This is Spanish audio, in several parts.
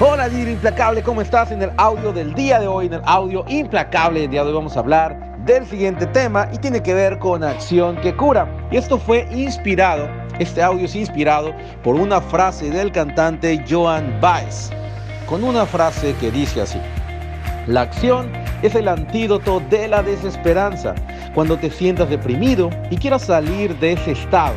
Hola líder implacable, ¿cómo estás? En el audio del día de hoy, en el audio implacable del día de hoy vamos a hablar del siguiente tema y tiene que ver con acción que cura. Y esto fue inspirado, este audio es inspirado por una frase del cantante Joan Baez, con una frase que dice así, la acción es el antídoto de la desesperanza. Cuando te sientas deprimido y quieras salir de ese estado,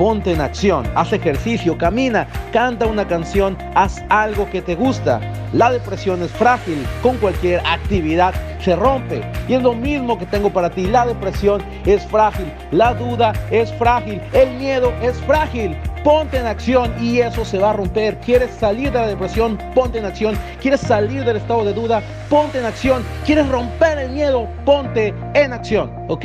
ponte en acción, haz ejercicio, camina, canta una canción, haz algo que te gusta. La depresión es frágil, con cualquier actividad se rompe. Y es lo mismo que tengo para ti, la depresión es frágil, la duda es frágil, el miedo es frágil. Ponte en acción y eso se va a romper. ¿Quieres salir de la depresión? Ponte en acción. ¿Quieres salir del estado de duda? Ponte en acción. ¿Quieres romper el miedo? Ponte en acción. ¿Ok?